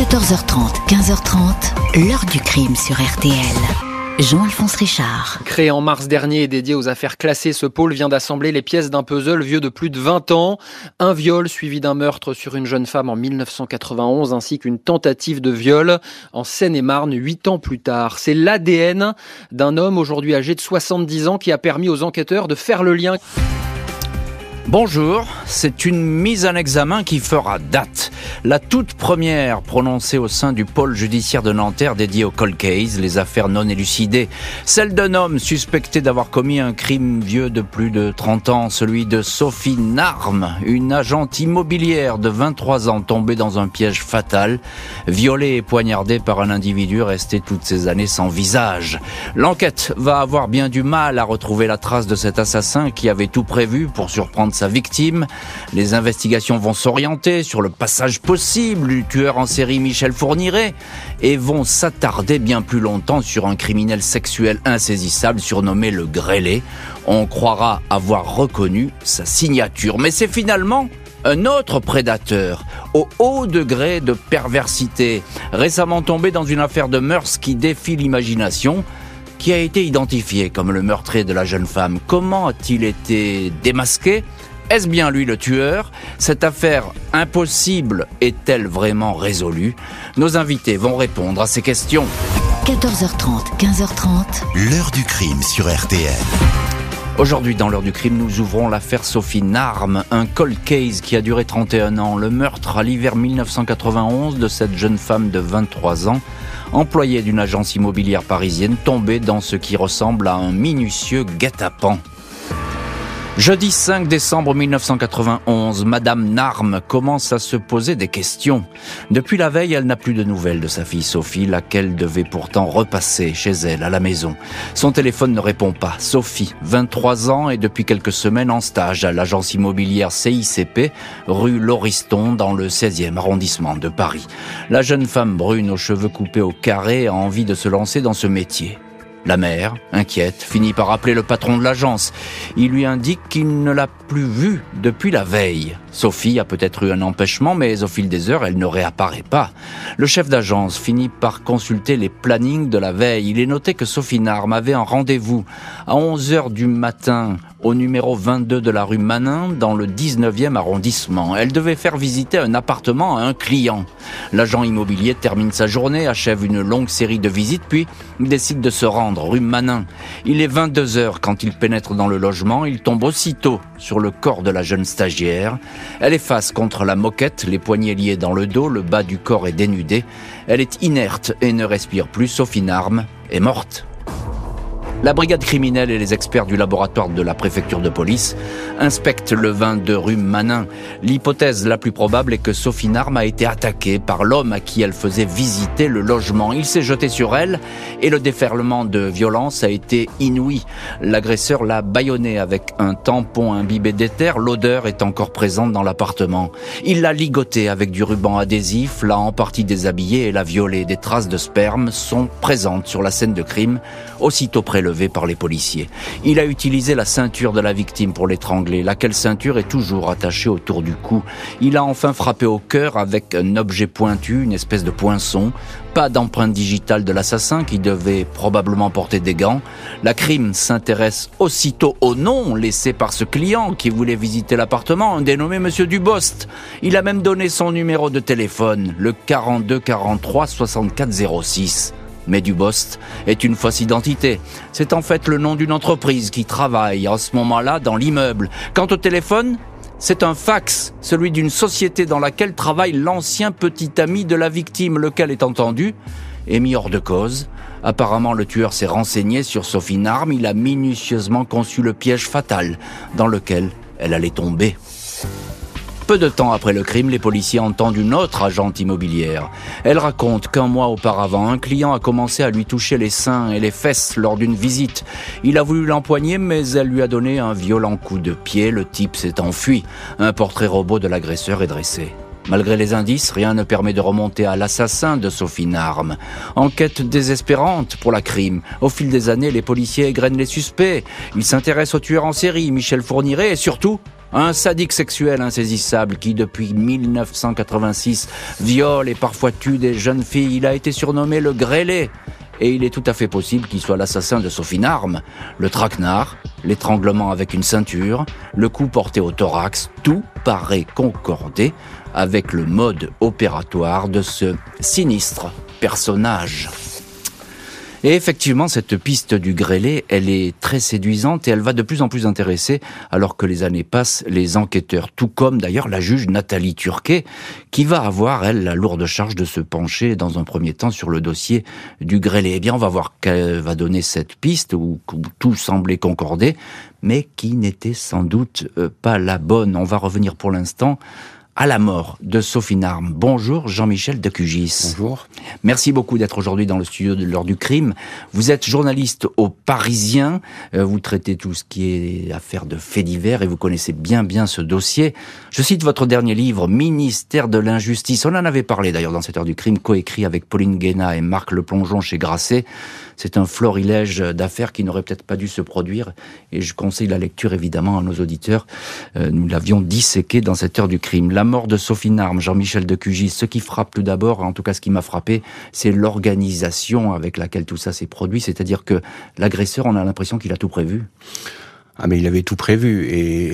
14h30, 15h30, l'heure du crime sur RTL. Jean-Alphonse Richard. Créé en mars dernier et dédié aux affaires classées, ce pôle vient d'assembler les pièces d'un puzzle vieux de plus de 20 ans. Un viol suivi d'un meurtre sur une jeune femme en 1991 ainsi qu'une tentative de viol en Seine-et-Marne 8 ans plus tard. C'est l'ADN d'un homme aujourd'hui âgé de 70 ans qui a permis aux enquêteurs de faire le lien. Bonjour, c'est une mise en examen qui fera date. La toute première prononcée au sein du pôle judiciaire de Nanterre dédié au cold case, les affaires non élucidées. Celle d'un homme suspecté d'avoir commis un crime vieux de plus de 30 ans, celui de Sophie Narme, une agente immobilière de 23 ans tombée dans un piège fatal, violée et poignardée par un individu resté toutes ces années sans visage. L'enquête va avoir bien du mal à retrouver la trace de cet assassin qui avait tout prévu pour surprendre sa victime. Les investigations vont s'orienter sur le passage possible du tueur en série Michel Fourniret et vont s'attarder bien plus longtemps sur un criminel sexuel insaisissable surnommé le grêlé. On croira avoir reconnu sa signature, mais c'est finalement un autre prédateur, au haut degré de perversité, récemment tombé dans une affaire de mœurs qui défie l'imagination, qui a été identifié comme le meurtrier de la jeune femme. Comment a-t-il été démasqué? Est-ce bien lui le tueur? Cette affaire impossible est-elle vraiment résolue? Nos invités vont répondre à ces questions. 14h30, 15h30. L'heure du crime sur RTL. Aujourd'hui, dans l'heure du crime, nous ouvrons l'affaire Sophie Narme, un cold case qui a duré 31 ans. Le meurtre à l'hiver 1991 de cette jeune femme de 23 ans, employée d'une agence immobilière parisienne, tombée dans ce qui ressemble à un minutieux guet-apens. Jeudi 5 décembre 1991, Madame Narme commence à se poser des questions. Depuis la veille, elle n'a plus de nouvelles de sa fille Sophie, laquelle devait pourtant repasser chez elle à la maison. Son téléphone ne répond pas. Sophie, 23 ans et depuis quelques semaines en stage à l'agence immobilière CICP, rue Lauriston, dans le 16e arrondissement de Paris. La jeune femme brune aux cheveux coupés au carré a envie de se lancer dans ce métier. La mère, inquiète, finit par appeler le patron de l'agence. Il lui indique qu'il ne l'a plus vue depuis la veille. Sophie a peut-être eu un empêchement, mais au fil des heures, elle ne réapparaît pas. Le chef d'agence finit par consulter les plannings de la veille. Il est noté que Sophie Narme avait un rendez-vous à 11 heures du matin au numéro 22 de la rue Manin dans le 19e arrondissement. Elle devait faire visiter un appartement à un client. L'agent immobilier termine sa journée, achève une longue série de visites, puis décide de se rendre rue Manin. Il est 22 heures quand il pénètre dans le logement. Il tombe aussitôt sur le corps de la jeune stagiaire. Elle est face contre la moquette, les poignets liés dans le dos, le bas du corps est dénudé. Elle est inerte et ne respire plus, sauf une arme, est morte. La brigade criminelle et les experts du laboratoire de la préfecture de police inspectent le vin de rue Manin. L'hypothèse la plus probable est que Sophie Narme a été attaquée par l'homme à qui elle faisait visiter le logement. Il s'est jeté sur elle et le déferlement de violence a été inouï. L'agresseur l'a bâillonnée avec un tampon imbibé d'éther. L'odeur est encore présente dans l'appartement. Il l'a ligotée avec du ruban adhésif, l'a en partie déshabillée et l'a violée. Des traces de sperme sont présentes sur la scène de crime, aussitôt par les policiers. Il a utilisé la ceinture de la victime pour l'étrangler, laquelle ceinture est toujours attachée autour du cou. Il a enfin frappé au cœur avec un objet pointu, une espèce de poinçon. Pas d'empreinte digitale de l'assassin qui devait probablement porter des gants. La crime s'intéresse aussitôt au nom laissé par ce client qui voulait visiter l'appartement, un dénommé Monsieur Dubost. Il a même donné son numéro de téléphone, le 42 43 64 06 mais Dubost est une fausse identité. C'est en fait le nom d'une entreprise qui travaille en ce moment-là dans l'immeuble. Quant au téléphone, c'est un fax, celui d'une société dans laquelle travaille l'ancien petit ami de la victime, lequel est entendu est mis hors de cause. Apparemment, le tueur s'est renseigné sur Sophie Narme, il a minutieusement conçu le piège fatal dans lequel elle allait tomber. Peu de temps après le crime, les policiers entendent une autre agente immobilière. Elle raconte qu'un mois auparavant, un client a commencé à lui toucher les seins et les fesses lors d'une visite. Il a voulu l'empoigner, mais elle lui a donné un violent coup de pied. Le type s'est enfui. Un portrait robot de l'agresseur est dressé. Malgré les indices, rien ne permet de remonter à l'assassin de Sophie Narme. Enquête désespérante pour la crime. Au fil des années, les policiers égrènent les suspects. Ils s'intéressent au tueur en série, Michel Fourniret, et surtout Un sadique sexuel insaisissable qui, depuis 1986, viole et parfois tue des jeunes filles. Il a été surnommé le grêlé. Et il est tout à fait possible qu'il soit l'assassin de Sophie Narme. Le traquenard, l'étranglement avec une ceinture, le coup porté au thorax, tout paraît concordé avec le mode opératoire de ce sinistre personnage. Et effectivement, cette piste du grêlé, elle est très séduisante et elle va de plus en plus intéresser alors que les années passent les enquêteurs, tout comme d'ailleurs la juge Nathalie Turquet, qui va avoir, elle, la lourde charge de se pencher dans un premier temps sur le dossier du grêlé. Eh bien, on va voir qu'elle va donner cette piste où, où tout semblait concorder, mais qui n'était sans doute euh, pas la bonne. On va revenir pour l'instant à la mort de Sophie Narme. Bonjour Jean-Michel Decugis. Bonjour. Merci beaucoup d'être aujourd'hui dans le studio de l'heure du crime. Vous êtes journaliste au Parisien, euh, vous traitez tout ce qui est affaire de faits divers et vous connaissez bien bien ce dossier. Je cite votre dernier livre, Ministère de l'injustice. On en avait parlé d'ailleurs dans cette heure du crime, coécrit avec Pauline Guéna et Marc Le Plongeon chez Grasset. C'est un florilège d'affaires qui n'aurait peut-être pas dû se produire et je conseille la lecture évidemment à nos auditeurs. Euh, nous l'avions disséqué dans cette heure du crime. La mort de Sophie Narme, Jean-Michel de Cugis, ce qui frappe tout d'abord, en tout cas ce qui m'a frappé, c'est l'organisation avec laquelle tout ça s'est produit. C'est-à-dire que l'agresseur, on a l'impression qu'il a tout prévu. Ah mais il avait tout prévu et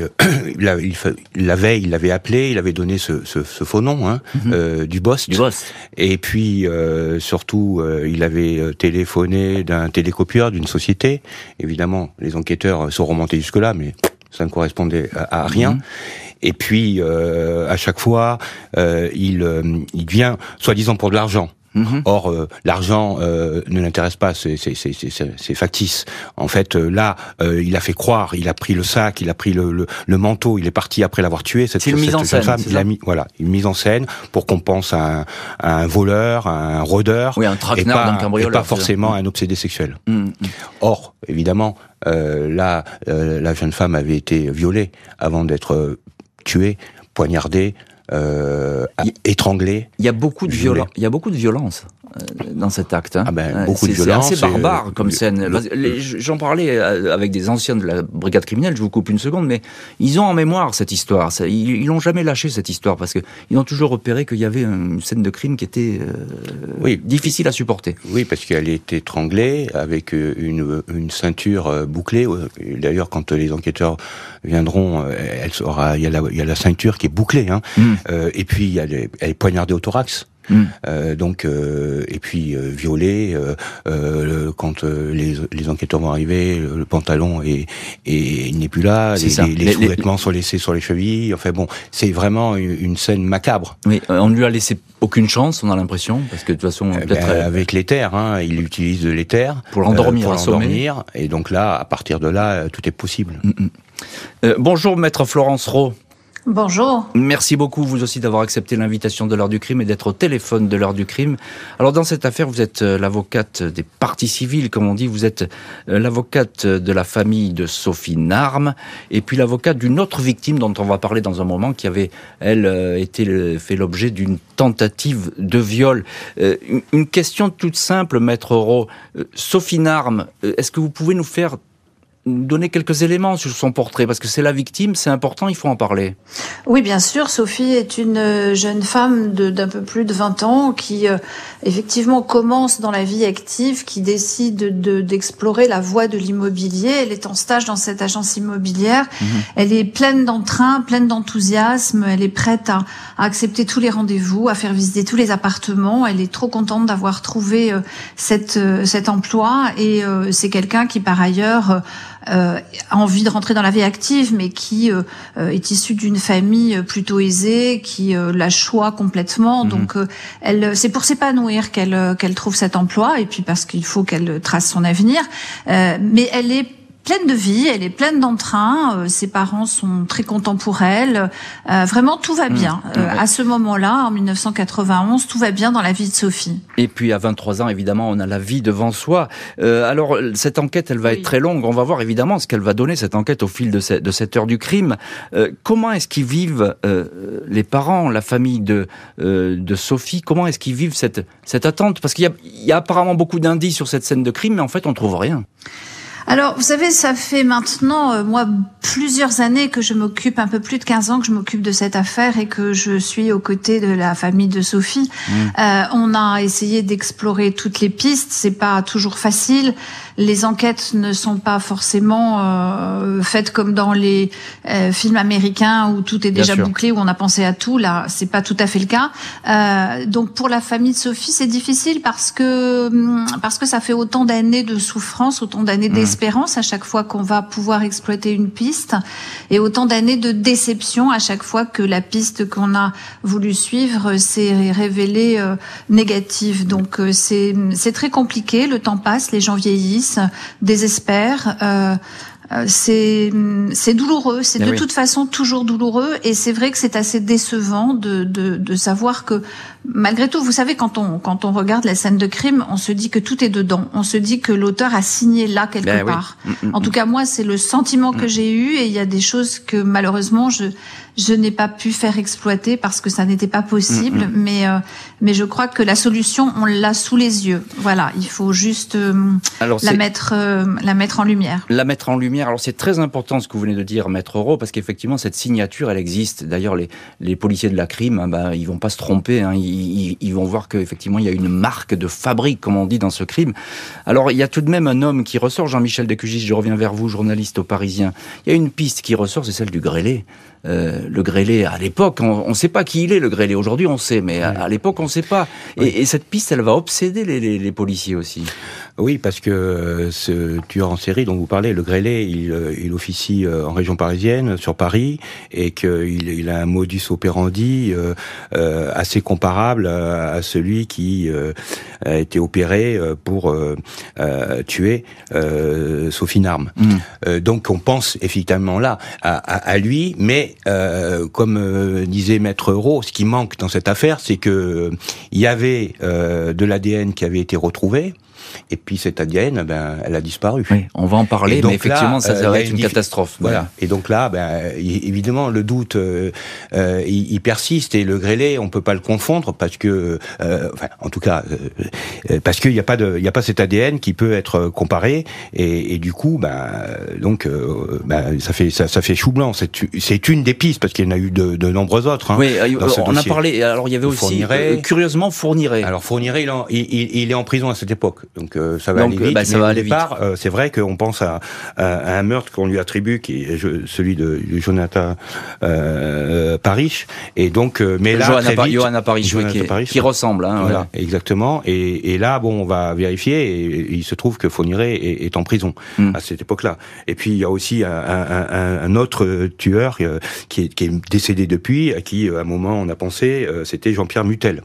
la, il, la veille il avait appelé, il avait donné ce, ce, ce faux nom hein, mm -hmm. euh, du boss. Du boss. Et puis euh, surtout euh, il avait téléphoné d'un télécopieur d'une société. Évidemment les enquêteurs sont remontés jusque là, mais ça ne correspondait à, à rien. Mm -hmm. Et puis euh, à chaque fois il, il vient soi-disant pour de l'argent. Mmh. Or, euh, l'argent euh, ne l'intéresse pas, c'est factice. En fait, euh, là, il a fait croire, il a pris le sac, il a pris le, le, le manteau, il est parti après l'avoir tué. Cette, une mise en scène. Femme, il a mis, voilà, une mise en scène pour qu'on pense à un, à un, voleur, à un rôdeur, oui, un et pas, un et pas forcément un obsédé sexuel. Mmh. Or, évidemment, là, la jeune femme avait été violée avant d'être tuée, poignardée euh, étranglé. Il y a beaucoup de violence. Il y a beaucoup de violence dans cet acte. Hein. Ah ben, beaucoup de violence. C'est assez barbare comme scène. J'en parlais avec des anciens de la brigade criminelle, je vous coupe une seconde, mais ils ont en mémoire cette histoire. Ils l'ont jamais lâché cette histoire parce qu'ils ont toujours repéré qu'il y avait une scène de crime qui était euh, oui. difficile à supporter. Oui, parce qu'elle est étranglée avec une, une ceinture bouclée. D'ailleurs, quand les enquêteurs viendront, elle sera, il y a la, il y a la ceinture qui est bouclée, hein. Mm. Euh, et puis a les, elle est poignardée au thorax. Mm. Euh, donc euh, et puis euh, violée euh, quand les, les, enquêteurs vont arriver, le, pantalon est, est il n'est plus là, les, les, les, sous-vêtements sont laissés sur les chevilles. Enfin bon, c'est vraiment une, scène macabre. Oui, on ne lui a laissé aucune chance, on a l'impression, parce que de toute façon, peut-être ben, avec l'éther, hein, il utilise de l'éther pour l'endormir, pour l'endormir, et donc là, à partir de là, tout est possible. Mm -mm. bonjour, maître Florence Rowe. Bonjour. Merci beaucoup, vous aussi, d'avoir accepté l'invitation de l'heure du crime et d'être au téléphone de l'heure du crime. Alors, dans cette affaire, vous êtes l'avocate des parties civiles, comme on dit. Vous êtes l'avocate de la famille de Sophie Narme et puis l'avocate d'une autre victime dont on va parler dans un moment qui avait, elle, été fait l'objet d'une tentative de viol. Une question toute simple, maître Rowe. Sophie Narme, est-ce que vous pouvez nous faire donner quelques éléments sur son portrait parce que c'est la victime, c'est important, il faut en parler. Oui, bien sûr. Sophie est une jeune femme d'un peu plus de 20 ans qui euh, effectivement commence dans la vie active, qui décide d'explorer de, la voie de l'immobilier. Elle est en stage dans cette agence immobilière. Mmh. Elle est pleine d'entrain, pleine d'enthousiasme. Elle est prête à, à, accepter tous les rendez-vous, à faire visiter tous les appartements. Elle est trop contente d'avoir trouvé euh, cette, euh, cet emploi et euh, c'est quelqu'un qui par ailleurs euh, a envie de rentrer dans la vie active, mais qui euh, est issue d'une famille plutôt aisée, qui euh, la choix complètement. Mmh. Donc, elle, c'est pour s'épanouir qu'elle qu'elle trouve cet emploi, et puis parce qu'il faut qu'elle trace son avenir. mais elle est pleine de vie, elle est pleine d'entrain, euh, ses parents sont très contents pour elle. Euh, vraiment, tout va bien. Mmh, euh, à ce moment-là, en 1991, tout va bien dans la vie de Sophie. Et puis, à 23 ans, évidemment, on a la vie devant soi. Euh, alors, cette enquête, elle va oui. être très longue. On va voir, évidemment, ce qu'elle va donner, cette enquête, au fil de, cette, de cette heure du crime. Euh, comment est-ce qu'ils vivent, les parents, la famille de, de Sophie, comment est-ce qu'ils vivent cette, cette attente? Parce qu'il y, y, a apparemment beaucoup d'indices sur cette scène de crime, mais en fait, on trouve rien. Alors, vous savez, ça fait maintenant, euh, moi, plusieurs années que je m'occupe, un peu plus de 15 ans que je m'occupe de cette affaire et que je suis aux côtés de la famille de Sophie. Mmh. Euh, on a essayé d'explorer toutes les pistes. C'est pas toujours facile. Les enquêtes ne sont pas forcément euh, faites comme dans les euh, films américains où tout est déjà bouclé, où on a pensé à tout. Là, c'est pas tout à fait le cas. Euh, donc, pour la famille de Sophie, c'est difficile parce que hum, parce que ça fait autant d'années de souffrance, autant d'années mmh à chaque fois qu'on va pouvoir exploiter une piste et autant d'années de déception à chaque fois que la piste qu'on a voulu suivre s'est révélée euh, négative. Donc euh, c'est très compliqué, le temps passe, les gens vieillissent, désespèrent. Euh, euh, c'est c'est douloureux, c'est eh de toute façon toujours douloureux et c'est vrai que c'est assez décevant de, de, de savoir que malgré tout, vous savez quand on quand on regarde la scène de crime, on se dit que tout est dedans, on se dit que l'auteur a signé là quelque ben part. Mm, mm, en tout mm. cas moi c'est le sentiment que j'ai eu et il y a des choses que malheureusement je je n'ai pas pu faire exploiter parce que ça n'était pas possible. Mm, mm. Mais euh, mais je crois que la solution, on l'a sous les yeux. Voilà, il faut juste euh, la mettre euh, la mettre en lumière. La mettre en lumière. Alors c'est très important ce que vous venez de dire, maître Euro, parce qu'effectivement cette signature, elle existe. D'ailleurs, les les policiers de la crime, hein, bah, ils vont pas se tromper. Hein. Ils, ils, vont voir qu'effectivement il y a une marque de fabrique, comme on dit dans ce crime. Alors il y a tout de même un homme qui ressort, Jean-Michel Decugis. Je reviens vers vous, journaliste au Parisien. Il y a une piste qui ressort, c'est celle du grêlé. Euh, le grêlé à l'époque, on ne sait pas qui il est le grêlé. Aujourd'hui, on sait, mais à, l'époque, on ne sait pas. Et, cette piste, elle va obséder les policiers aussi. Oui, parce que euh, ce tueur en série dont vous parlez, le Grélé, il, euh, il officie en région parisienne, sur Paris, et qu'il il a un modus operandi euh, assez comparable à, celui qui a été opéré pour tuer Sophie Narme. Mm. donc on pense effectivement là à, à, lui, mais comme disait Maître Euro, ce qui manque dans cette affaire, c'est que il y avait de l'ADN qui avait été retrouvé. Et puis cette ADN, ben, elle a disparu. Oui, on va en parler, mais effectivement, ça, ça va être une, catastrophe. Voilà. Et donc là, ben, évidemment, le doute, euh, euh, il, persiste et le grêlé, on peut pas le confondre parce que, euh, enfin, en tout cas, parce qu'il n'y a pas de, il y a pas cet ADN qui peut être comparé et, et du coup, ben, donc, ben, ça fait, ça, ça fait chou blanc. C'est une des pistes parce qu'il y en a eu de, de nombreuses autres. Hein, oui, on a parlé. Alors il y avait aussi, curieusement, Fourniret. Alors Fourniret, il, il, il est en prison à cette époque. Donc euh, ça va aller vite. Bah, ça va aller départ, euh, c'est vrai qu'on pense à, à, un meurtre qu'on lui attribue, qui est celui de, Jonathan euh, Parrish. Et donc, euh, mais là, Johanna, très Johanna Parrish, qui, qui, ressemble. Hein, voilà, exactement. Et, et, là, bon, on va vérifier. Et, il se trouve que Fourniret est, est en prison hmm. à cette époque-là. Et puis il y a aussi un, un, un autre tueur qui est, qui est décédé depuis, à qui à un moment on a pensé, c'était Jean-Pierre Mutel.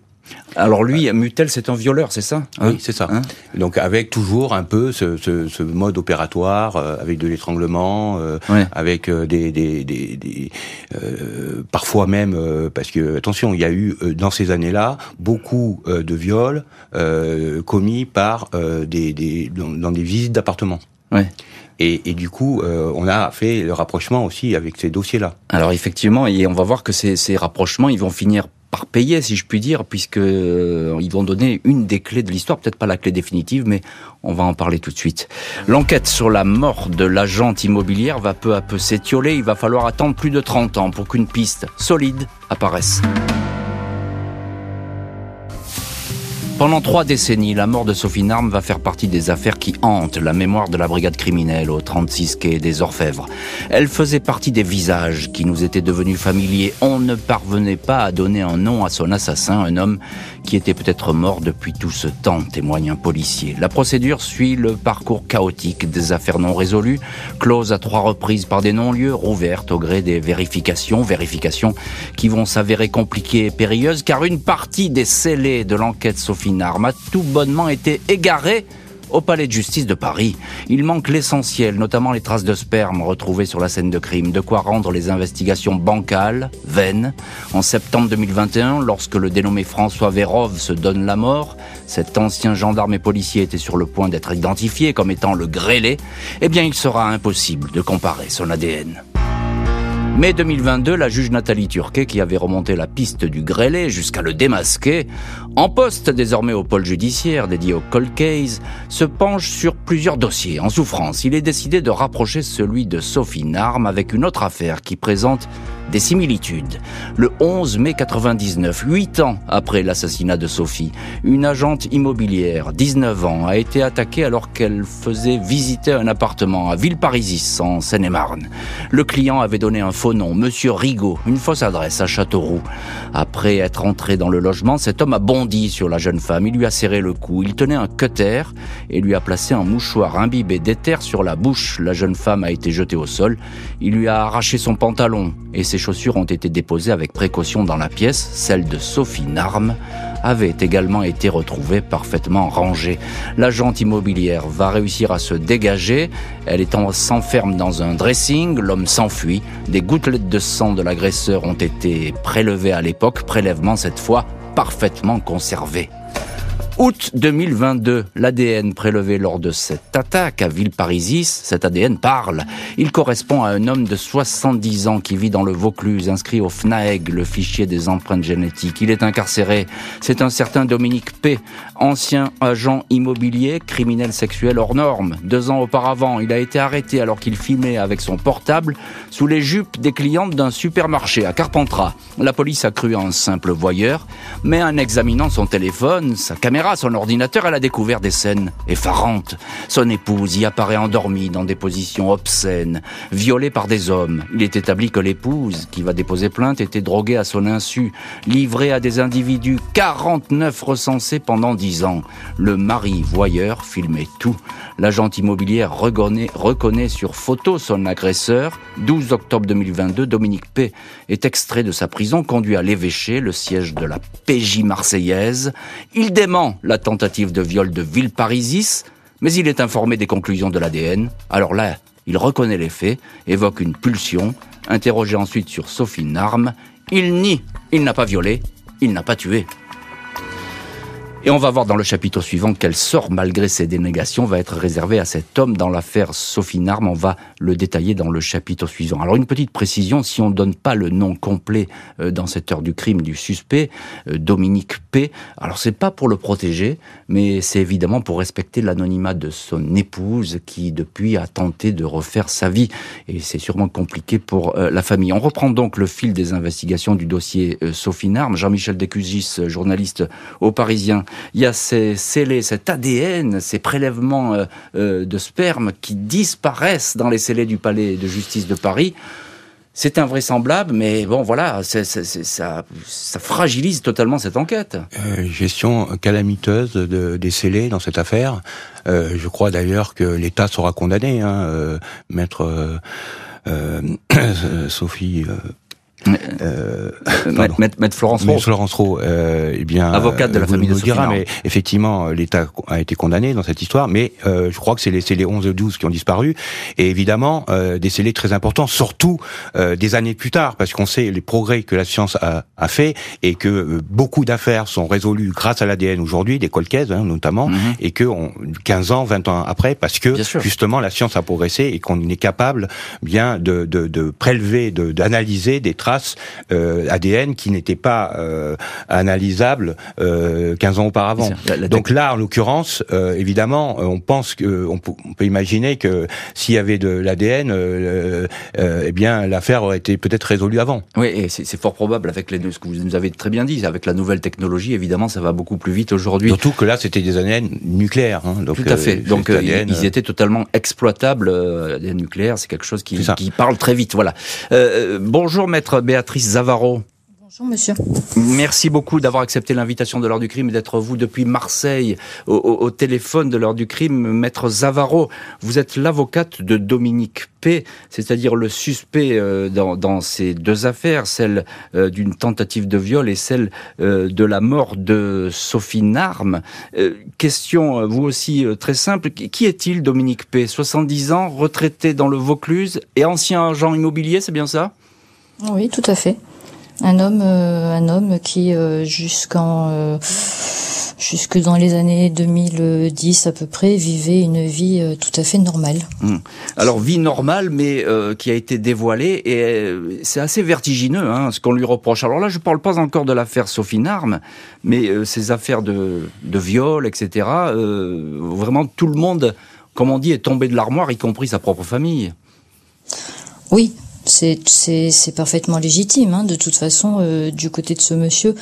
Alors lui, Mutel, c'est un violeur, c'est ça Oui, c'est ça. Hein Donc avec toujours un peu ce, ce, ce mode opératoire, euh, avec de l'étranglement, euh, avec euh, des, des, des, des parfois même, parce que attention, il y a eu dans ces années-là beaucoup de viols commis par des, dans, des visites d'appartements. Ouais. Et, et, du coup, on a fait le rapprochement aussi avec ces dossiers-là. Alors effectivement, et on va voir que ces, ces rapprochements, ils vont finir par payer, si je puis dire, puisque euh, ils vont donner une des clés de l'histoire, peut-être pas la clé définitive, mais on va en parler tout de suite. L'enquête sur la mort de l'agente immobilière va peu à peu s'étioler. Il va falloir attendre plus de 30 ans pour qu'une piste solide apparaisse. Pendant trois décennies, la mort de Sophie Narme va faire partie des affaires qui hantent la mémoire de la brigade criminelle au 36 quai des Orfèvres. Elle faisait partie des visages qui nous étaient devenus familiers. On ne parvenait pas à donner un nom à son assassin, un homme qui était peut-être mort depuis tout ce temps, témoigne un policier. La procédure suit le parcours chaotique des affaires non résolues, closes à trois reprises par des non-lieux, rouvertes au gré des vérifications, vérifications qui vont s'avérer compliquées et périlleuses, car une partie des scellés de l'enquête Sophie Narme a tout bonnement été égarée au palais de justice de Paris. Il manque l'essentiel, notamment les traces de sperme retrouvées sur la scène de crime, de quoi rendre les investigations bancales, vaines. En septembre 2021, lorsque le dénommé François Vérov se donne la mort, cet ancien gendarme et policier était sur le point d'être identifié comme étant le grêlé, eh bien il sera impossible de comparer son ADN. Mai 2022, la juge Nathalie Turquet, qui avait remonté la piste du grêlé jusqu'à le démasquer, en poste désormais au pôle judiciaire dédié au cold case, se penche sur plusieurs dossiers en souffrance. Il est décidé de rapprocher celui de Sophie Narme avec une autre affaire qui présente des similitudes. Le 11 mai 99, huit ans après l'assassinat de Sophie, une agente immobilière, 19 ans, a été attaquée alors qu'elle faisait visiter un appartement à Villeparisis, en Seine-et-Marne. Le client avait donné un faux nom, Monsieur Rigaud, une fausse adresse à Châteauroux. Après être entré dans le logement, cet homme a bondi sur la jeune femme. Il lui a serré le cou. Il tenait un cutter et lui a placé un mouchoir imbibé d'éther sur la bouche. La jeune femme a été jetée au sol. Il lui a arraché son pantalon et ses chaussures ont été déposées avec précaution dans la pièce. Celle de Sophie Narme avait également été retrouvée parfaitement rangée. L'agente immobilière va réussir à se dégager. Elle s'enferme dans un dressing. L'homme s'enfuit. Des gouttelettes de sang de l'agresseur ont été prélevées à l'époque. Prélèvement cette fois parfaitement conservé. Août 2022, l'ADN prélevé lors de cette attaque à Villeparisis, cet ADN parle. Il correspond à un homme de 70 ans qui vit dans le Vaucluse, inscrit au FNAEG, le fichier des empreintes génétiques. Il est incarcéré. C'est un certain Dominique P., ancien agent immobilier, criminel sexuel hors norme. Deux ans auparavant, il a été arrêté alors qu'il filmait avec son portable sous les jupes des clientes d'un supermarché à Carpentras. La police a cru un simple voyeur, mais en examinant son téléphone, sa caméra, son ordinateur, elle a découvert des scènes effarantes. Son épouse y apparaît endormie dans des positions obscènes, violée par des hommes. Il est établi que l'épouse, qui va déposer plainte, était droguée à son insu, livrée à des individus, 49 recensés pendant 10 ans. Le mari voyeur filmait tout. L'agent immobilière reconnaît, reconnaît sur photo son agresseur. 12 octobre 2022, Dominique P. est extrait de sa prison, conduit à l'évêché, le siège de la PJ marseillaise. Il dément la tentative de viol de Villeparisis, mais il est informé des conclusions de l'ADN. Alors là, il reconnaît les faits, évoque une pulsion, interrogé ensuite sur Sophie Narme. Il nie, il n'a pas violé, il n'a pas tué. Et on va voir dans le chapitre suivant quel sort, malgré ses dénégations, va être réservé à cet homme dans l'affaire Sophie Narme. On va le détailler dans le chapitre suivant. Alors une petite précision, si on ne donne pas le nom complet euh, dans cette heure du crime du suspect, euh, Dominique P., alors c'est pas pour le protéger, mais c'est évidemment pour respecter l'anonymat de son épouse qui depuis a tenté de refaire sa vie. Et c'est sûrement compliqué pour euh, la famille. On reprend donc le fil des investigations du dossier Sophie Narme. Jean-Michel Decugis, journaliste au Parisien, il y a ces scellés, cet ADN, ces prélèvements euh, euh, de sperme qui disparaissent dans les scellés du palais de justice de Paris. C'est invraisemblable, mais bon, voilà, ça, ça, fragilise totalement cette enquête. Euh, gestion calamiteuse de, des scellés dans cette affaire. je crois d'ailleurs que l'État sera condamné. Hein, maître Sophie euh, Maître, Florence Rowe. Florence Rowe, euh, eh bien, avocate de la famille de dira, mais effectivement, l'État a été condamné dans cette histoire, mais euh, je crois que c'est les, les 11 ou 12 qui ont disparu, et évidemment, euh, des scellés très importants, surtout euh, des années plus tard, parce qu'on sait les progrès que la science a, a fait, et que euh, beaucoup d'affaires sont résolues grâce à l'ADN aujourd'hui, des colcaise hein, notamment, mhm. et que on, 15 ans, 20 ans après, parce que justement la science a progressé et qu'on est capable bien de, de, de prélever, d'analyser des traces euh, ADN qui n'était pas euh, analysable euh, 15 ans auparavant. Donc là, en l'occurrence, euh, évidemment, on pense que on, peut imaginer que s'il y avait de l'ADN, eh bien l'affaire aurait été peut-être résolue avant. Oui, et c'est fort probable avec les deux, ce que vous nous avez très bien dit, avec la nouvelle technologie, évidemment, ça va beaucoup plus vite aujourd'hui. Surtout que là, c'était des ADN nucléaires. Hein, donc, Tout à fait. donc ils étaient totalement exploitables. ADN nucléaire, c'est quelque chose qui, qui parle très vite. Voilà. bonjour, maître Béatrice Zavaro. Bonjour monsieur. Merci beaucoup d'avoir accepté l'invitation de l'heure du crime et d'être vous depuis Marseille au, téléphone de l'heure du crime. Maître Zavaro, vous êtes l'avocate de Dominique P, c'est-à-dire le suspect euh, dans, ces deux affaires, celle euh, d'une tentative de viol et celle euh, de la mort de Sophie Narme. question, vous aussi, très simple. Qui est-il, Dominique P? 70 ans, retraité dans le Vaucluse et ancien agent immobilier, c'est bien ça? Oui, tout à fait. Un homme, euh, un homme qui euh, jusqu'en euh, jusque dans les années 2010 à peu près, vivait une vie tout à fait normale. Hmm. Alors vie normale, mais qui a été dévoilée et c'est assez vertigineux hein, ce qu'on lui reproche. Alors là, je ne parle pas encore de l'affaire Sophie Narme, mais ces affaires de, de viol, etc. vraiment, tout le monde, comme on dit, est tombé de l'armoire, y compris sa propre famille. Oui, c'est parfaitement légitime. Hein. De toute façon, euh, du côté de ce monsieur,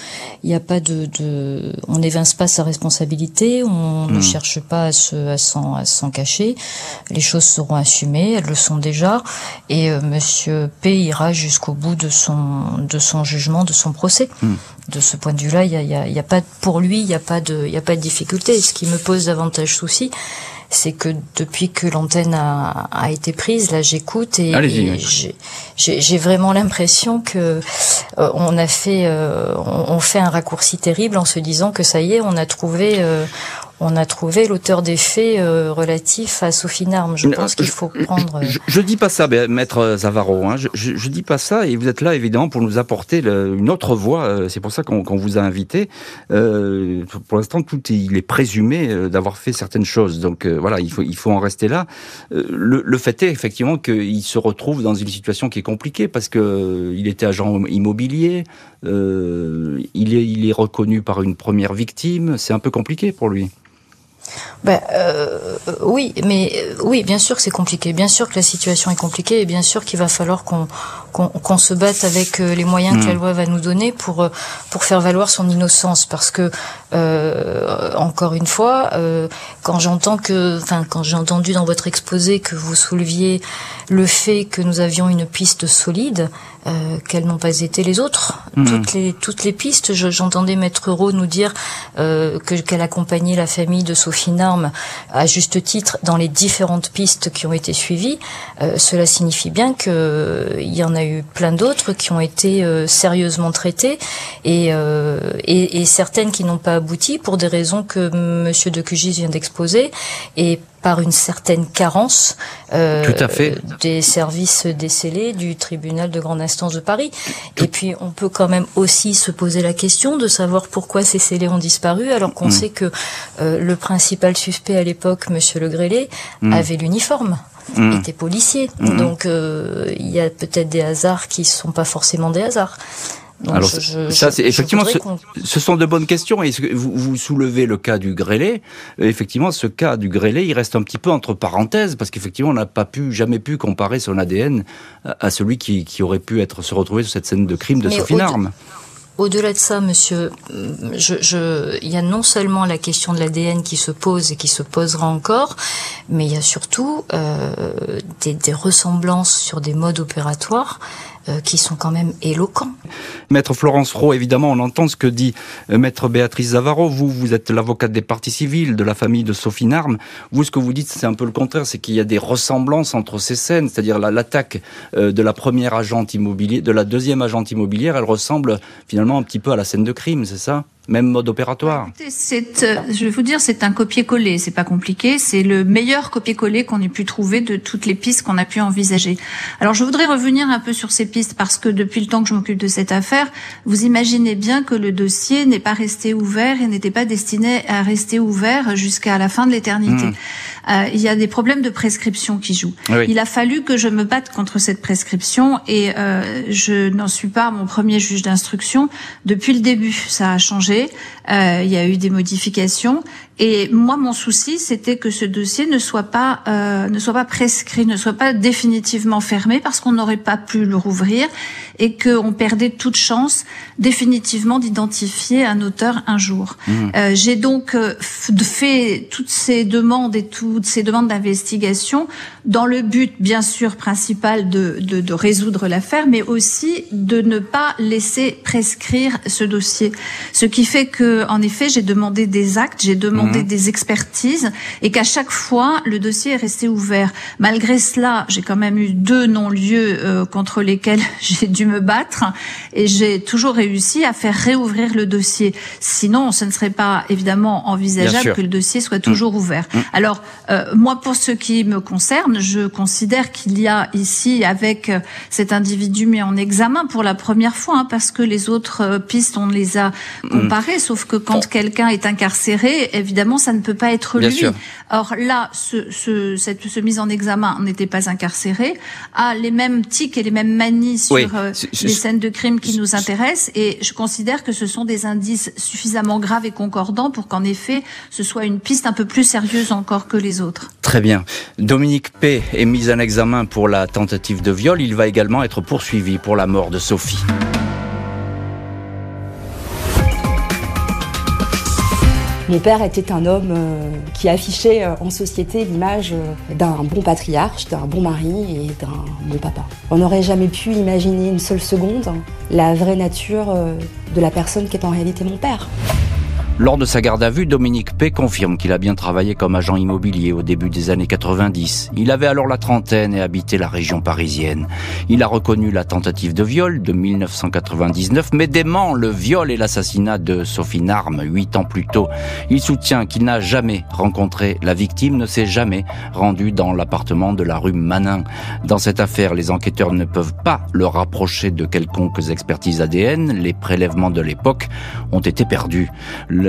il n'y a pas de, de on n'évince pas sa responsabilité, on ne hmm. cherche pas à se à s'en cacher. Les choses seront assumées, elles le sont déjà, et euh, Monsieur P ira jusqu'au bout de son de son jugement, de son procès. Hmm. De ce point de vue-là, il y a, y, a, y a, pas pour lui, il n'y a pas de il y a pas de difficulté. Ce qui me pose davantage souci, c'est que depuis que l'antenne a, a, été prise, là j'écoute et, j'ai vraiment l'impression que euh, on a fait, euh, on, fait un raccourci terrible en se disant que ça y est, on a trouvé, euh, on a trouvé l'auteur des faits euh, relatifs à Sophie Narme. Je pense qu'il faut prendre. Je, je, dis pas ça, maître Zavaro. Hein. Je, je, dis pas ça, et vous êtes là évidemment pour nous apporter une autre voix. Euh, c'est pour ça qu'on vous a invité. Euh, pour l'instant, tout il est présumé euh, d'avoir fait certaines choses. Donc voilà, il faut il faut en rester là. Le, le, fait est effectivement qu'il se retrouve dans une situation qui est compliquée parce que il était agent immobilier. il est il est reconnu par une première victime. C'est un peu compliqué pour lui. Ben, euh, oui, mais euh, oui, bien sûr que c'est compliqué. Bien sûr que la situation est compliquée et bien sûr qu'il va falloir qu'on qu'on se batte avec euh, les moyens que la mm. loi va nous donner pour euh, pour faire valoir son innocence. Parce que euh, encore une fois, euh, quand j'entends que, enfin, quand j'ai entendu dans votre exposé que vous souleviez le fait que nous avions une piste solide, euh, quelles n'ont pas été les autres. Mm. Toutes les toutes les pistes. J'entendais Maître Euro nous dire euh, que qu'elle accompagnait la famille de Sophie Narme à juste titre dans les différentes pistes qui ont été suivies. cela signifie bien que il y en a a eu plein d'autres qui ont été euh, sérieusement traitées euh, et, et, certaines qui n'ont pas abouti pour des raisons que Monsieur de Cugis vient d'exposer et par une certaine carence euh, Tout à fait. des services décelés du tribunal de grande instance de Paris. Et puis on peut quand même aussi se poser la question de savoir pourquoi ces scellés ont disparu alors qu'on mm. sait que le principal suspect à l'époque, Monsieur Le Grélé, mm. avait l'uniforme. Mmh. était policier. Mmh. Donc euh, il y a peut-être des hasards qui ne sont pas forcément des hasards. Alors ça, c'est effectivement, ce, sont de bonnes questions. Et vous, vous soulevez le cas du grêlé. Euh, effectivement, ce cas du grêlé, il reste un petit peu entre parenthèses parce qu'effectivement, on n'a pas pu, jamais pu comparer son ADN à celui qui, qui, aurait pu être se retrouver sur cette scène de crime de Sophie Narme. Au-delà de ça, monsieur, il y a non seulement la question de l'ADN qui se pose et qui se posera encore, mais il y a surtout euh, des, ressemblances sur des modes opératoires euh, qui sont quand même éloquents. Maître Florence Rowe, évidemment, on entend ce que dit euh, Maître Béatrice Zavaro. Vous, vous êtes l'avocate des parties civiles, de la famille de Sophie Narme. Vous, ce que vous dites, c'est un peu le contraire, c'est qu'il y a des ressemblances entre ces scènes, c'est-à-dire l'attaque euh, de la première agente immobilière, de la deuxième agente immobilière, elle ressemble finalement un petit peu à la scène de crime, c'est ça? Même mode opératoire. C'est, euh, je vais vous dire, c'est un copier-coller. C'est pas compliqué. C'est le meilleur copier-coller qu'on ait pu trouver de toutes les pistes qu'on a pu envisager. Alors, je voudrais revenir un peu sur ces pistes parce que depuis le temps que je m'occupe de cette affaire, vous imaginez bien que le dossier n'est pas resté ouvert et n'était pas destiné à rester ouvert jusqu'à la fin de l'éternité. Hmm. Euh, il y a des problèmes de prescription qui jouent. Il a fallu que je me batte contre cette prescription et euh, je n'en suis pas mon premier juge d'instruction depuis le début. Ça a changé. Euh, il y a eu des modifications et moi, mon souci, c'était que ce dossier ne soit pas euh, ne soit pas prescrit, ne soit pas définitivement fermé, parce qu'on n'aurait pas pu le rouvrir et qu'on perdait toute chance définitivement d'identifier un auteur un jour. Mmh. Euh, J'ai donc euh, fait toutes ces demandes et toutes ces demandes d'investigation dans le but, bien sûr, principal de, de, de résoudre l'affaire, mais aussi de ne pas laisser prescrire ce dossier. Ce qui fait que, en effet, j'ai demandé des actes, j'ai demandé Mhm. des expertises et qu'à chaque fois le dossier est resté ouvert. Malgré cela, j'ai quand même eu deux non-lieux euh, contre lesquels j'ai dû me battre et j'ai toujours réussi à faire réouvrir le dossier. Sinon, ce ne serait pas évidemment envisageable que le dossier soit toujours mmh. ouvert. Mmh. Alors, euh, moi, pour ce qui me concerne, je considère qu'il y a ici, avec euh, cet individu mis en examen pour la première fois, hein, parce que les autres euh, pistes, on les a mmh. comparées, sauf que quand quelqu'un est incarcéré, évidemment, ça ne peut pas être lui. Or là, ce, ce, cette ce mise en examen n'était pas incarcéré, a les mêmes tics et les mêmes manies sur euh, les scènes de crime qui nous intéressent, et je considère que ce sont des indices suffisamment graves et concordants pour qu'en effet, ce soit une piste un peu plus sérieuse encore que les autres. Très bien. Dominique P. est mis en examen pour la tentative de viol. Il va également être poursuivi pour la mort de Sophie. Mon père était un homme euh, qui affichait euh, en société l'image euh, d'un bon patriarche, d'un bon mari et d'un bon papa. On n'aurait jamais pu imaginer une seule seconde la vraie nature de la personne qui est en réalité mon père. Lors de sa garde à vue, Dominique P. confirme qu'il a bien travaillé comme agent immobilier au début des années 90. Il avait alors la trentaine et habitait la région parisienne. Il a reconnu la tentative de viol de 1999, mais dément le viol et l'assassinat de Sophie Narme huit ans plus tôt. Il soutient qu'il n'a jamais rencontré la victime, ne s'est jamais rendu dans l'appartement de la rue Manin. Dans cette affaire, les enquêteurs ne peuvent pas le rapprocher de quelconques expertises ADN. Les prélèvements de l'époque ont été perdus.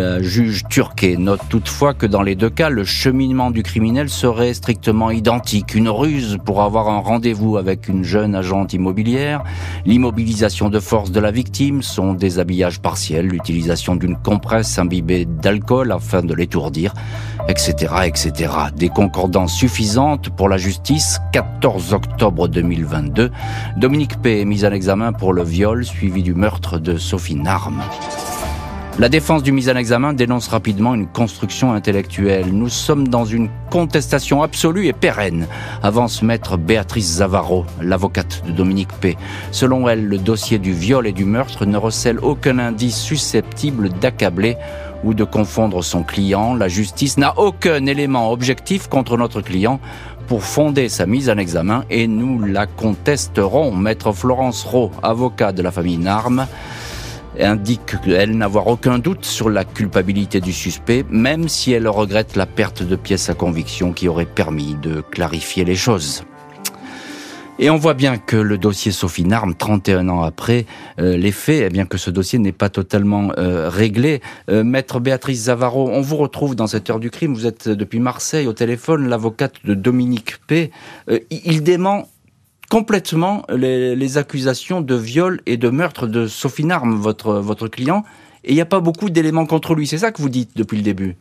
La juge turque note toutefois que dans les deux cas, le cheminement du criminel serait strictement identique. Une ruse pour avoir un rendez-vous avec une jeune agente immobilière, l'immobilisation de force de la victime, son déshabillage partiel, l'utilisation d'une compresse imbibée d'alcool afin de l'étourdir, etc., etc. Des concordances suffisantes pour la justice. 14 octobre 2022, Dominique P. est mis en examen pour le viol suivi du meurtre de Sophie Narme. La défense du mise en examen dénonce rapidement une construction intellectuelle. Nous sommes dans une contestation absolue et pérenne, avance maître Béatrice Zavaro, l'avocate de Dominique P. Selon elle, le dossier du viol et du meurtre ne recèle aucun indice susceptible d'accabler ou de confondre son client. La justice n'a aucun élément objectif contre notre client pour fonder sa mise en examen et nous la contesterons. Maître Florence Rowe, avocat de la famille Narme, indique elle n'avoir aucun doute sur la culpabilité du suspect, même si elle regrette la perte de pièces à conviction qui aurait permis de clarifier les choses. Et on voit bien que le dossier Sophie Narme, 31 ans après euh, les faits, eh bien que ce dossier n'est pas totalement euh, réglé. Euh, Maître Béatrice Zavaro, on vous retrouve dans cette heure du crime. Vous êtes depuis Marseille au téléphone, l'avocate de Dominique P. il dément complètement les, accusations de viol et de meurtre de Sophie Narme, votre, votre client. Et il n'y a pas beaucoup d'éléments contre lui. C'est ça que vous dites depuis le début?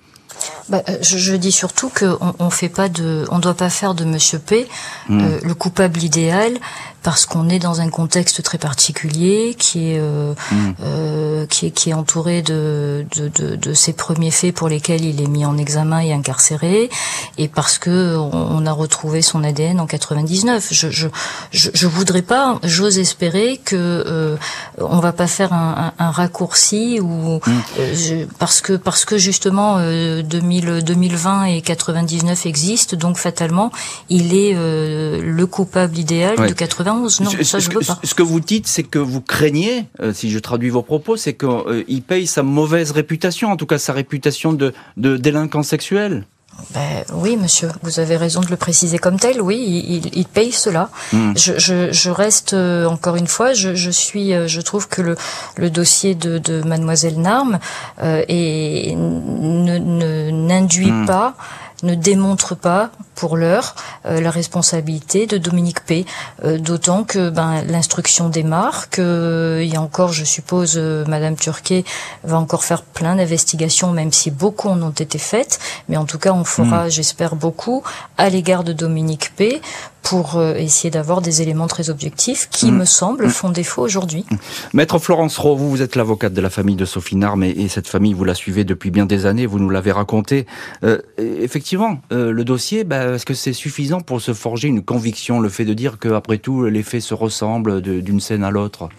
Bah, euh, je, je, dis surtout qu'on on fait pas de, on doit pas faire de Monsieur P hmm. euh, le coupable idéal parce qu'on est dans un contexte très particulier qui est euh, hmm. euh, qui est qui est entouré de, de, de, de ces premiers faits pour lesquels il est mis en examen et incarcéré et parce que on, a retrouvé son ADN en 99. Je je je, je voudrais pas, j'ose espérer que euh, on va pas faire un, un, un raccourci ou hmm. euh, parce que parce que justement 2000, 2020 et 99 existent donc fatalement il est le coupable idéal de 80 ce, que, vous dites, c'est que vous craignez, euh, si je traduis vos propos, c'est qu'il euh, paye sa mauvaise réputation, en tout cas sa réputation de, de délinquant sexuel. Ben, oui, monsieur, vous avez raison de le préciser comme tel. Oui, il, il paye cela. Hmm. Je, je, je, reste euh, encore une fois. Je, je, suis, je trouve que le, le dossier de, de Mademoiselle Narme euh, ne n'induit ne, hmm. pas ne démontre pas pour l'heure euh, la responsabilité de Dominique P. Euh, d'autant que ben, l'instruction démarre, qu'il y a encore, je suppose, euh, Madame Turquet va encore faire plein d'investigations, même si beaucoup en ont été faites. Mais en tout cas, on fera, hmm. j'espère, beaucoup à l'égard de Dominique P pour essayer d'avoir des éléments très objectifs qui, mm. me semblent, mm. font défaut aujourd'hui. Maître Florence Rowe, vous, vous êtes l'avocate de la famille de Sophie Narme et, cette famille, vous la suivez depuis bien des années, vous nous l'avez raconté. Euh, effectivement, euh, le dossier, bah, est-ce que c'est suffisant pour se forger une conviction, le fait de dire qu'après tout, les faits se ressemblent d'une scène à l'autre?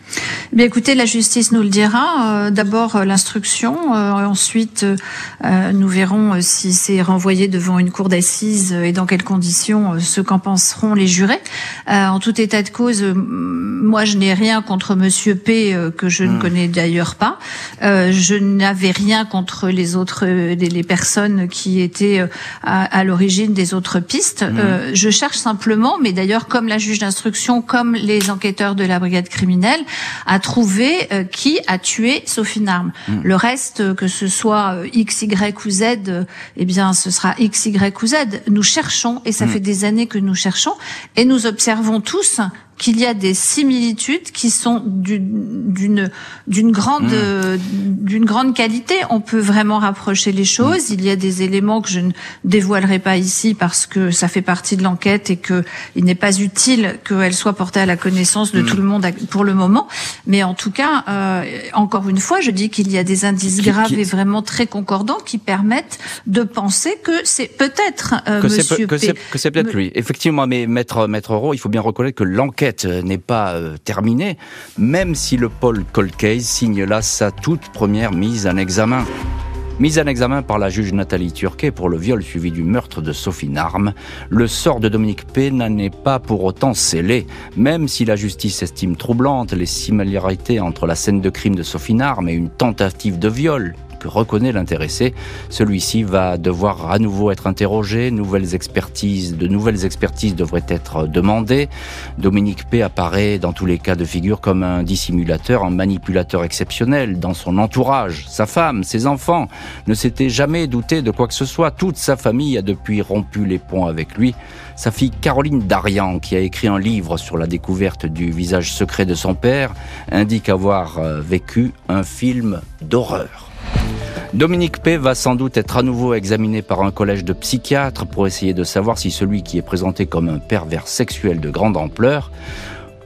Bien, écoutez, la justice nous le dira. Euh, d'abord euh, l'instruction, ensuite nous verrons si c'est renvoyé devant une cour d'assises et dans quelles conditions, ce qu'en penseront les jurés. en tout état de cause, moi je n'ai rien contre Monsieur P que je ne hmm. connais d'ailleurs pas. je n'avais rien contre les autres les, personnes qui étaient à, l'origine des autres pistes. Mhm. Euh, je cherche simplement, mais d'ailleurs comme la juge d'instruction, comme les enquêteurs de la brigade criminelle, à trouver euh, qui a tué Sophie Narme. Mhm. Le reste, que ce soit euh, X, Y ou Z, eh bien ce sera X, Y ou Z. Nous cherchons, et ça mhm. fait des années que nous cherchons, et nous observons tous qu'il y a des similitudes qui sont d'une d'une grande hmm. d'une grande qualité. On peut vraiment rapprocher les choses. Hmm. Il y a des éléments que je ne dévoilerai pas ici parce que ça fait partie de l'enquête et que il n'est pas utile qu'elle soit portée à la connaissance de hmm. tout le monde pour le moment. Mais en tout cas, euh, encore une fois, je dis qu'il y a des indices graves et vraiment très concordants qui permettent de penser que c'est peut-être euh, que c'est peut-être lui. Effectivement, mais maître maître Rowe, il faut bien reconnaître que l'enquête n'est pas euh, terminée, même si le Paul Colcase signe là sa toute première mise en examen. Mise en examen par la juge Nathalie Turquet pour le viol suivi du meurtre de Sophie Narme, le sort de Dominique P n'en est pas pour autant scellé, même si la justice estime troublantes les similarités entre la scène de crime de Sophie Narme et une tentative de viol que reconnaît l'intéressé. Celui-ci va devoir à nouveau être interrogé, nouvelles expertises, de nouvelles expertises devraient être demandées. Dominique P apparaît dans tous les cas de figure comme un dissimulateur, un manipulateur exceptionnel dans son entourage. Sa femme, ses enfants ne s'étaient jamais doutés de quoi que ce soit. Toute sa famille a depuis rompu les ponts avec lui. Sa fille Caroline Darian, qui a écrit un livre sur la découverte du visage secret de son père, indique avoir euh, vécu un film d'horreur. Dominique P va sans doute être à nouveau examiné par un collège de psychiatres pour essayer de savoir si celui qui est présenté comme un pervers sexuel de grande ampleur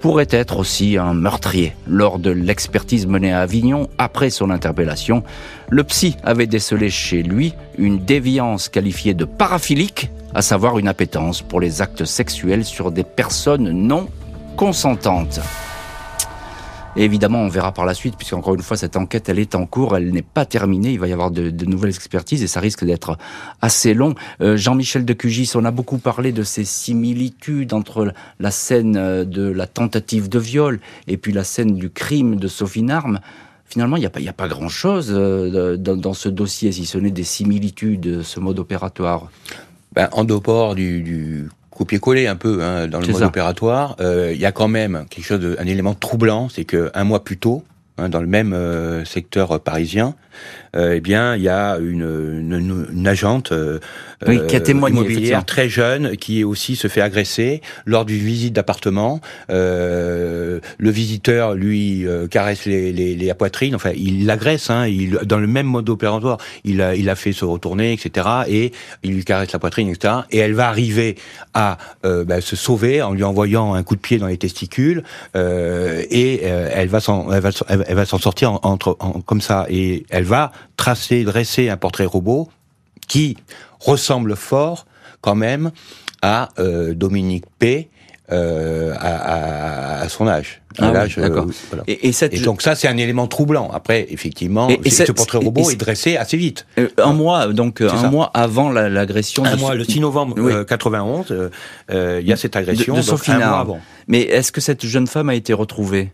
pourrait être aussi un meurtrier. Lors de l'expertise menée à Avignon, après son interpellation, le psy avait décelé chez lui une déviance qualifiée de paraphilique, à savoir une appétence pour les actes sexuels sur des personnes non consentantes. Évidemment, on verra par la suite, puisque encore une fois, cette enquête, elle est en cours, elle n'est pas terminée. Il va y avoir de, nouvelles expertises et ça risque d'être assez long. Euh, Jean-Michel de Cugis, on a beaucoup parlé de ces similitudes entre la scène euh, de la tentative de viol et puis la scène du crime de Sophie Narme finalement, il n'y a pas, grand-chose euh, dans, ce dossier, si ce n'est des similitudes, ce mode opératoire. Ben, en dehors du copier-coller un peu hein, dans le mode opératoire. Euh, il y a quand même quelque chose, de, un élément troublant, c'est que un mois plus tôt, hein, dans le même euh, secteur parisien, euh, eh bien, il y a une, une, une agente euh, oui, qui a témoigné, immobilière très jeune qui aussi se fait agresser lors d'une visite d'appartement. Euh, le visiteur lui euh, caresse les, les, les, la poitrine, enfin, il l'agresse. Hein, il, dans le même mode opératoire, il a, il a fait se retourner, etc. Et il lui caresse la poitrine, etc. Et elle va arriver à euh, bah, se sauver en lui envoyant un coup de pied dans les testicules. et elle va s'en, elle va, elle va s'en sortir entre, en, comme ça. Et elle va tracer, dresser un portrait robot qui ressemble fort quand même à euh, Dominique P. Euh, à, à, son âge. Ah euh, et, et, donc ça, c'est un élément troublant. Après, effectivement, et, ce portrait robot est dressé assez vite. Euh, un mois, donc un mois avant l'agression. un mois, le 6 novembre 91, il y a cette agression. De, de Sophie avant. Mais est-ce que cette jeune femme a été retrouvée?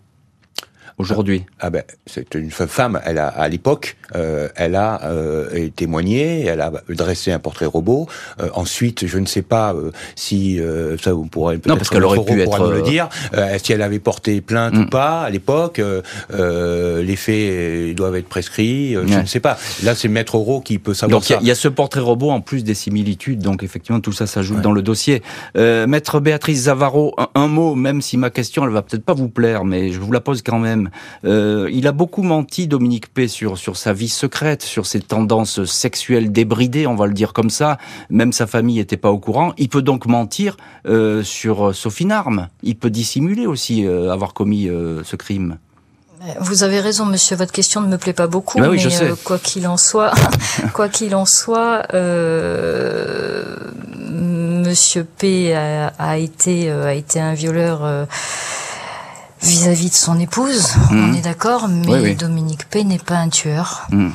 Aujourd'hui Ah ben, c'est une femme. Elle a, à l'époque, euh, elle a euh, témoigné, elle a dressé un portrait robot. Euh, ensuite, je ne sais pas euh, si euh, ça vous pourrez peut-être. Non, parce qu'elle aurait pu être. le dire. si elle avait porté plainte ou mm. pas à l'époque. les faits doivent être prescrits. Je ne sais pas. Là, c'est Maître Euro qui peut savoir donc, ça. Il y, a ce portrait robot en plus des similitudes. Donc effectivement, tout ça s'ajoute dans le dossier. Maître Béatrice Zavaro, un, un, mot, même si ma question, elle va peut-être pas vous plaire, mais je vous la pose quand même. Euh, il a beaucoup menti, Dominique P, sur, sur sa vie secrète, sur ses tendances sexuelles débridées, on va le dire comme ça. Même sa famille n'était pas au courant. Il peut donc mentir euh, sur Sophie Narme. Il peut dissimuler aussi euh, avoir commis ce crime. Vous avez raison, monsieur. Votre question ne me plaît pas beaucoup, bah mais quoi qu'il en soit, quoi qu'il en soit, Monsieur P a, été a été un violeur vis-à-vis de son épouse, mmh. on est d'accord, mais Dominique P n'est pas un tueur. Mmh.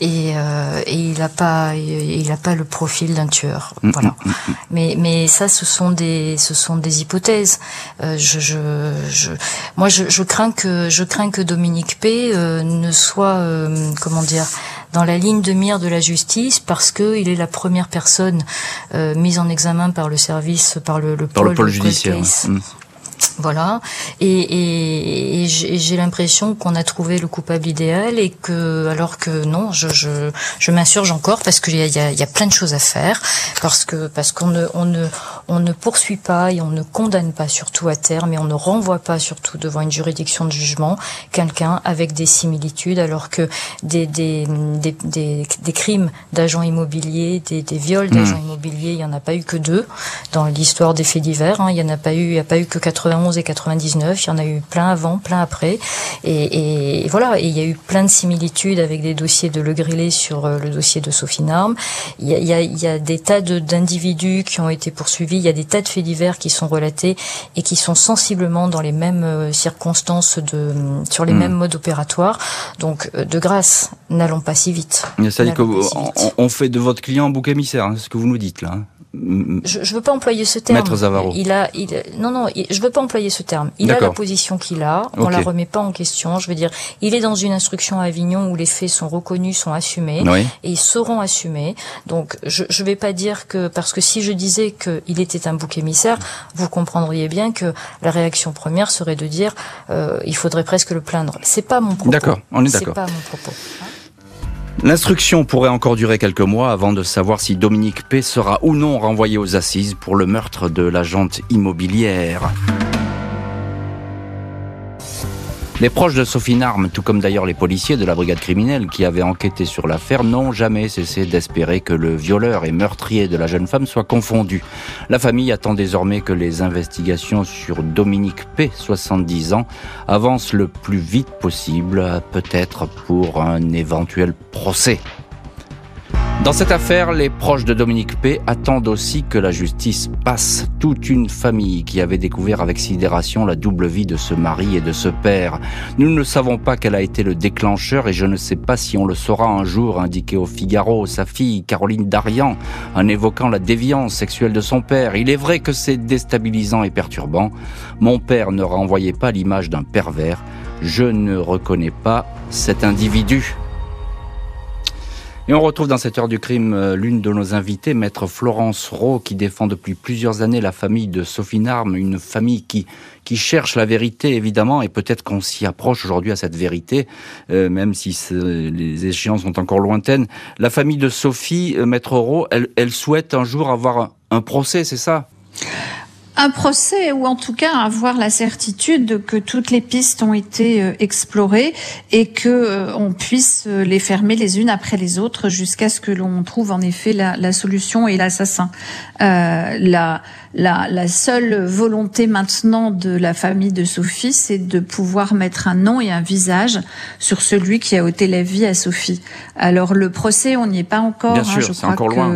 Et, euh, et, il n'a pas, il a pas le profil d'un tueur. Voilà. Mais, mais ça, ce sont des, ce sont des hypothèses. Euh, je, je, je, moi, je, je, crains que, je crains que Dominique P euh, ne soit, euh, comment dire, dans la ligne de mire de la justice parce que il est la première personne euh, mise en examen par le service, par le, le, par pôle, le pôle judiciaire. Voilà. Et, et, j'ai l'impression qu'on a trouvé le coupable idéal et que, alors que non, je, je, je m'insurge encore parce qu'il y a, y, a, y a plein de choses à faire, parce que parce qu'on ne, on ne, on ne poursuit pas et on ne condamne pas surtout à terme et on ne renvoie pas surtout devant une juridiction de jugement quelqu'un avec des similitudes, alors que des, des, des, des, des crimes d'agents immobiliers, des, des viols d'agents mmh. immobiliers, il y en a pas eu que deux dans l'histoire des faits divers. Hein, il y en a pas eu, il y a pas eu que 80 et 99. Il y en a eu plein avant, plein après. Et, voilà, et il y a eu plein de similitudes avec des dossiers de Le Grillet sur euh, le dossier de Sophie Narme. Il y a, il y a, des tas d'individus qui ont été poursuivis. Il y a des tas de faits divers qui sont relatés et qui sont sensiblement dans les mêmes euh, circonstances, de, sur les hmm. mêmes modes opératoires. Donc, euh, de grâce, n'allons pas si vite. C'est-à-dire qu'on fait de votre client un bouc émissaire, hein, ce que vous nous dites là. Je, je veux pas employer ce terme. Maître Zavaro. Il a, il, non, non, je veux pas employer ce terme. Il a la position qu'il a. On la remet pas en question. Je veux dire, il est dans une instruction à Avignon où les faits sont reconnus, sont assumés et ils seront assumés. Donc, je, je vais pas dire que parce que si je disais qu'il était un bouc émissaire, vous comprendriez bien que la réaction première serait de dire, euh, il faudrait presque le plaindre. C'est pas mon propos. D'accord, on est d'accord. C'est pas mon propos. L'instruction pourrait encore durer quelques mois avant de savoir si Dominique P sera ou non renvoyé aux assises pour le meurtre de l'agente immobilière. Les proches de Sophie Narme, tout comme d'ailleurs les policiers de la brigade criminelle qui avaient enquêté sur l'affaire, n'ont jamais cessé d'espérer que le violeur et meurtrier de la jeune femme soit confondu. La famille attend désormais que les investigations sur Dominique P, 70 ans, avancent le plus vite possible, peut-être pour un éventuel procès. Dans cette affaire, les proches de Dominique P attendent aussi que la justice passe. Toute une famille qui avait découvert avec sidération la double vie de ce mari et de ce père. Nous ne savons pas quel a été le déclencheur et je ne sais pas si on le saura un jour, indiqué au Figaro sa fille Caroline Darian en évoquant la déviance sexuelle de son père. Il est vrai que c'est déstabilisant et perturbant. Mon père ne renvoyait pas l'image d'un pervers. Je ne reconnais pas cet individu. Et on retrouve dans cette heure du crime euh, l'une de nos invitées, maître Florence Rowe, qui défend depuis plusieurs années la famille de Sophie Narme, une famille qui, qui cherche la vérité, évidemment, et peut-être qu'on s'y approche aujourd'hui à cette vérité, euh, même si les échéances sont encore lointaines. La famille de Sophie, euh, maître Rowe, elle, elle souhaite un jour avoir un procès, c'est ça? Un procès ou en tout cas avoir la certitude que toutes les pistes ont été euh, explorées et que euh, on puisse euh, les fermer les unes après les autres jusqu'à ce que l'on trouve en effet la, solution et l'assassin. La, la, la, seule volonté maintenant de la famille de Sophie, c'est de pouvoir mettre un nom et un visage sur celui qui a ôté la vie à Sophie. Alors le procès, on n'y est pas encore. Bien hein, sûr, je encore loin.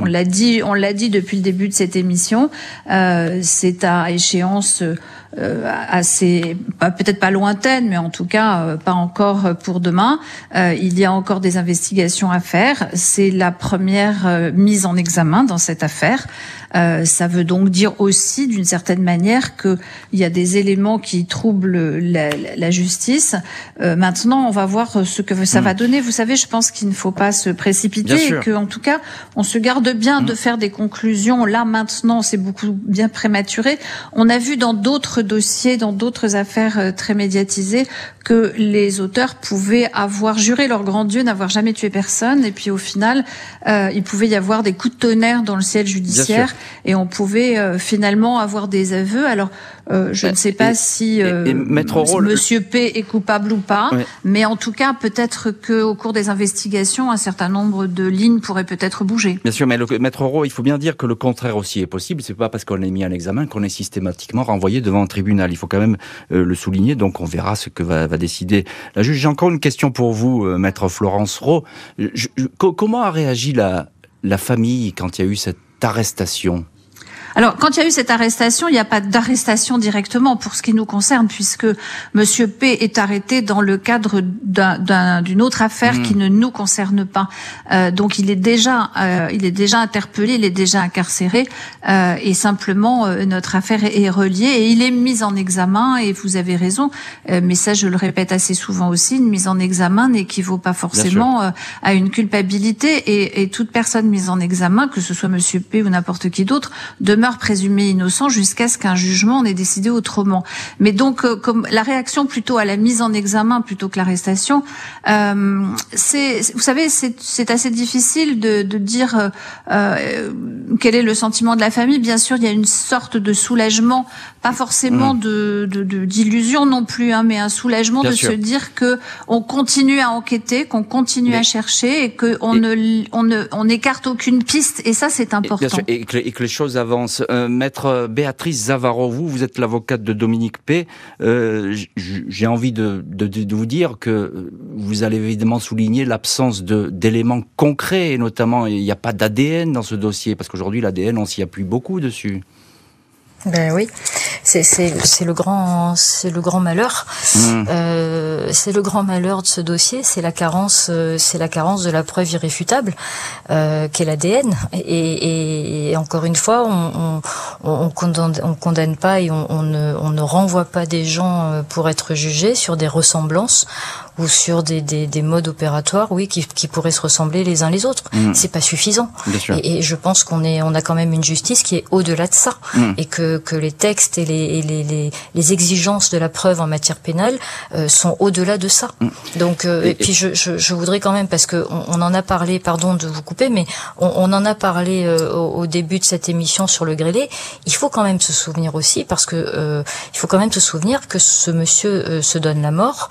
On l'a dit, on l'a dit depuis le début de cette émission. Euh, c'est à échéance euh, assez, peut-être pas lointaine, mais en tout cas euh, pas encore pour demain. Euh, il y a encore des investigations à faire. C'est la première mise en examen dans cette affaire. Euh, ça veut donc dire aussi, d'une certaine manière, qu'il y a des éléments qui troublent la, la justice. Euh, maintenant, on va voir ce que ça va hmm. donner. Vous savez, je pense qu'il ne faut pas se précipiter et qu'en tout cas, on se garde bien de hmm. faire des conclusions. Là, maintenant, c'est beaucoup bien prématuré. On a vu dans d'autres dossiers, dans d'autres affaires euh, très médiatisées, que les auteurs pouvaient avoir juré leur grand Dieu n'avoir jamais tué personne, et puis au final, euh, il pouvait y avoir des coups de tonnerre dans le ciel judiciaire, et on pouvait euh, finalement avoir des aveux. Alors, euh, je ne sais pas si euh, Monsieur P est coupable ou pas, mais en tout cas, peut-être que au cours des investigations, un certain nombre de lignes pourraient peut-être bouger. Bien sûr, mais le, Maître Rowe, il faut bien dire que le contraire aussi est possible. C'est pas parce qu'on est mis à l'examen qu'on est systématiquement renvoyé devant un tribunal. Il faut quand même euh, le souligner. Donc, on verra ce que va, décider la juge. J'ai encore une question pour vous, Maître Florence Rowe. comment a réagi la famille quand il y a eu cette arrestation? Alors, quand il y a eu cette arrestation, il n'y a pas d'arrestation directement pour ce qui nous concerne, puisque Monsieur P est arrêté dans le cadre d'une autre affaire qui hmm. ne nous concerne pas. Euh, donc, il est déjà, euh, il est déjà interpellé, il est déjà incarcéré, euh, et simplement euh, notre affaire est, reliée et il est mis en examen. Et vous avez raison, euh, mais ça, je le répète assez souvent aussi, une mise en examen n'équivaut pas forcément euh, à une culpabilité, et, et, toute personne mise en examen, que ce soit Monsieur P ou n'importe qui d'autre, demeure présumé innocent jusqu'à ce qu'un jugement en ait décidé autrement. Mais donc, euh, comme la réaction plutôt à la mise en examen plutôt que l'arrestation, euh, c'est, vous savez, c'est assez difficile de, de dire euh, euh, quel est le sentiment de la famille. Bien sûr, il y a une sorte de soulagement, pas forcément mmh. de d'illusion non plus, hein, mais un soulagement de se dire que on continue à enquêter, qu'on continue à chercher et qu'on ne on ne on n'écarte aucune piste. Et ça, c'est important. et que les choses avancent. Euh, maître Béatrice Zavaro, vous, vous êtes l'avocate de Dominique P. Euh, j'ai envie de, vous dire que vous allez évidemment souligner l'absence d'éléments concrets, et notamment il n'y a pas d'ADN dans ce dossier, parce qu'aujourd'hui l'ADN, on s'y appuie beaucoup dessus. Ben oui, c'est c'est le grand c'est le grand malheur. Mmh. Euh, c'est le grand malheur de ce dossier, c'est la carence euh, c'est la carence de la preuve irréfutable euh, qu'est l'ADN. Et, et, encore une fois, on, on, on, condamne on condamne pas et on, on, ne, on ne renvoie pas des gens pour être jugés sur des ressemblances ou sur des, des, des modes opératoires, oui, qui, qui pourraient se ressembler les uns les autres. Mmh. C'est pas suffisant. Et, et, je pense qu'on est, on a quand même une justice qui est au-delà de ça, mmh. et que, que les textes et les, et les, les, les, exigences de la preuve en matière pénale euh, sont au-delà de ça. Mmh. Donc, euh, et, puis je, je, je, voudrais quand même, parce que on, on, en a parlé, pardon de vous couper, mais on, on en a parlé euh, au, au, début de cette émission sur le grêlé. Il faut quand même se souvenir aussi, parce que euh, il faut quand même se souvenir que ce monsieur se donne la mort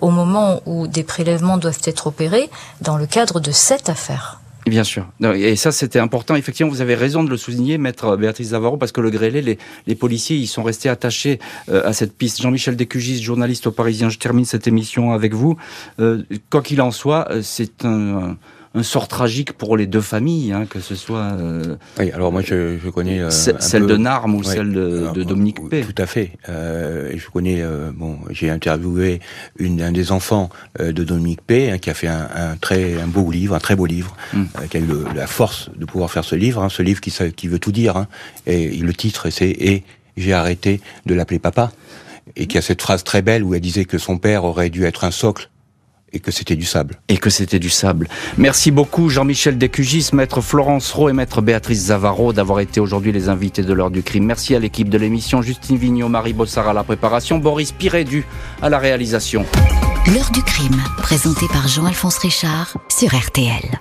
au moment où des prélèvements doivent être opérés dans le cadre de cette affaire. Bien sûr. Et ça, c'était important. Effectivement, vous avez raison de le souligner, maître Béatrice Zavaro, parce que le grêlé, les, policiers, ils sont restés attachés euh, à cette piste. Jean-Michel Descugis, journaliste au Parisien, je termine cette émission avec vous. Euh, quoi qu'il en soit, euh, c'est un sort tragique pour les deux familles, hein, que ce soit. Euh, oui, alors moi je, je connais euh, celle de Narme ou celle de, de Dominique P. Tout à fait. Euh, je connais. Euh, bon, j'ai interviewé une un des enfants euh, de Dominique P. Hein, qui a fait un, un, très un beau livre, un très beau livre, mm. qui a eu la force de pouvoir faire ce livre, hein, ce livre qui, qui veut tout dire. Hein, et le titre c'est et j'ai arrêté de l'appeler papa et qui a cette phrase très belle où elle disait que son père aurait dû être un socle et que c'était du sable. Et que c'était du sable. Merci beaucoup Jean-Michel Descugis, maître Florence Rowe et maître Béatrice Zavaro d'avoir été aujourd'hui les invités de l'heure du crime. Merci à l'équipe de l'émission, Justine Vignot, Marie Bossard à la préparation, Boris Pirédu à la réalisation. L'heure du crime, présenté par Jean-Alphonse Richard sur RTL.